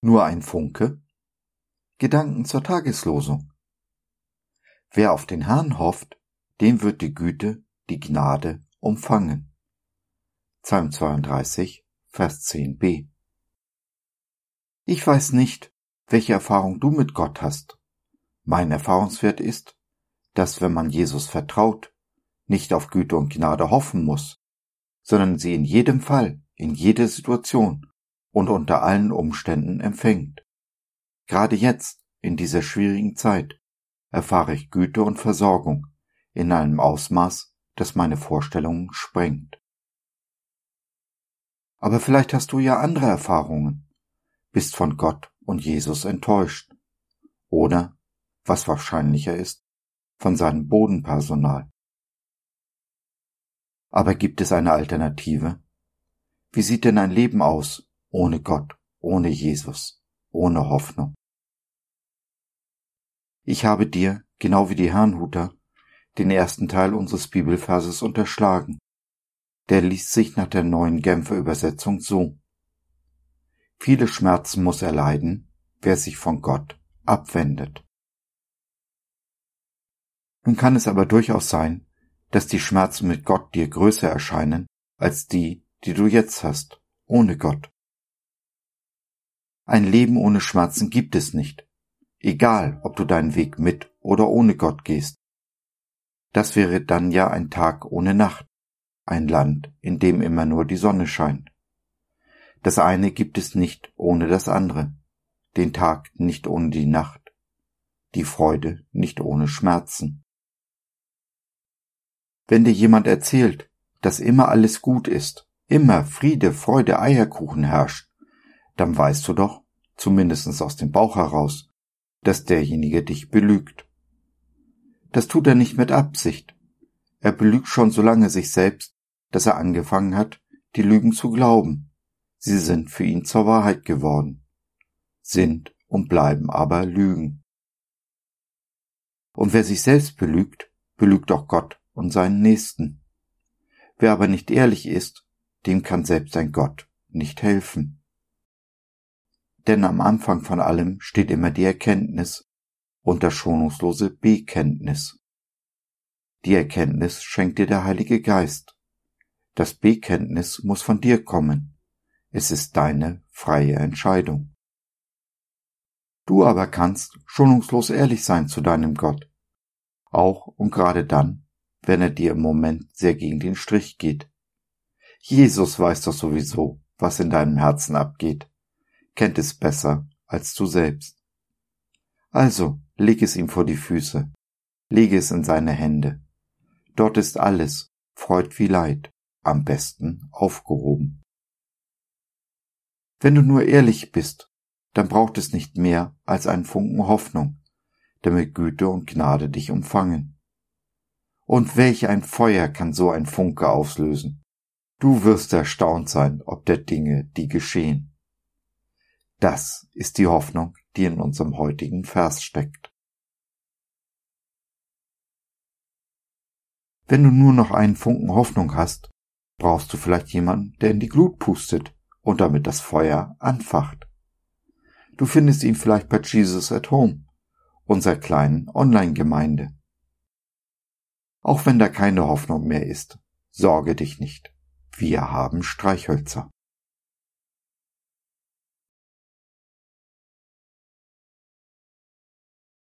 Nur ein Funke? Gedanken zur Tageslosung. Wer auf den Herrn hofft, dem wird die Güte, die Gnade umfangen. Psalm 32, Vers 10b. Ich weiß nicht, welche Erfahrung du mit Gott hast. Mein Erfahrungswert ist, dass wenn man Jesus vertraut, nicht auf Güte und Gnade hoffen muss, sondern sie in jedem Fall, in jeder Situation und unter allen Umständen empfängt. Gerade jetzt, in dieser schwierigen Zeit, erfahre ich Güte und Versorgung in einem Ausmaß, das meine Vorstellungen sprengt. Aber vielleicht hast du ja andere Erfahrungen, bist von Gott und Jesus enttäuscht oder, was wahrscheinlicher ist, von seinem Bodenpersonal. Aber gibt es eine Alternative? Wie sieht denn ein Leben aus ohne Gott, ohne Jesus, ohne Hoffnung? Ich habe dir, genau wie die Herrnhuter, den ersten Teil unseres Bibelverses unterschlagen. Der liest sich nach der neuen Genfer Übersetzung so. Viele Schmerzen muss er leiden, wer sich von Gott abwendet. Nun kann es aber durchaus sein, dass die Schmerzen mit Gott dir größer erscheinen als die, die du jetzt hast, ohne Gott. Ein Leben ohne Schmerzen gibt es nicht, egal ob du deinen Weg mit oder ohne Gott gehst. Das wäre dann ja ein Tag ohne Nacht, ein Land, in dem immer nur die Sonne scheint. Das eine gibt es nicht ohne das andere, den Tag nicht ohne die Nacht, die Freude nicht ohne Schmerzen. Wenn dir jemand erzählt, dass immer alles gut ist, immer Friede, Freude, Eierkuchen herrscht, dann weißt du doch, zumindest aus dem Bauch heraus, dass derjenige dich belügt. Das tut er nicht mit Absicht. Er belügt schon so lange sich selbst, dass er angefangen hat, die Lügen zu glauben. Sie sind für ihn zur Wahrheit geworden, sind und bleiben aber Lügen. Und wer sich selbst belügt, belügt auch Gott und seinen Nächsten. Wer aber nicht ehrlich ist, dem kann selbst ein Gott nicht helfen. Denn am Anfang von allem steht immer die Erkenntnis und das schonungslose Bekenntnis. Die Erkenntnis schenkt dir der Heilige Geist. Das Bekenntnis muss von dir kommen. Es ist deine freie Entscheidung. Du aber kannst schonungslos ehrlich sein zu deinem Gott. Auch und gerade dann, wenn er dir im Moment sehr gegen den Strich geht. Jesus weiß doch sowieso, was in deinem Herzen abgeht, kennt es besser als du selbst. Also leg es ihm vor die Füße, lege es in seine Hände. Dort ist alles, Freud wie Leid, am besten aufgehoben. Wenn du nur ehrlich bist, dann braucht es nicht mehr als einen Funken Hoffnung, damit Güte und Gnade dich umfangen. Und welch ein Feuer kann so ein Funke auslösen. Du wirst erstaunt sein, ob der Dinge, die geschehen. Das ist die Hoffnung, die in unserem heutigen Vers steckt. Wenn du nur noch einen Funken Hoffnung hast, brauchst du vielleicht jemanden, der in die Glut pustet und damit das Feuer anfacht. Du findest ihn vielleicht bei Jesus at Home, unserer kleinen Online-Gemeinde. Auch wenn da keine Hoffnung mehr ist, sorge dich nicht. Wir haben Streichhölzer.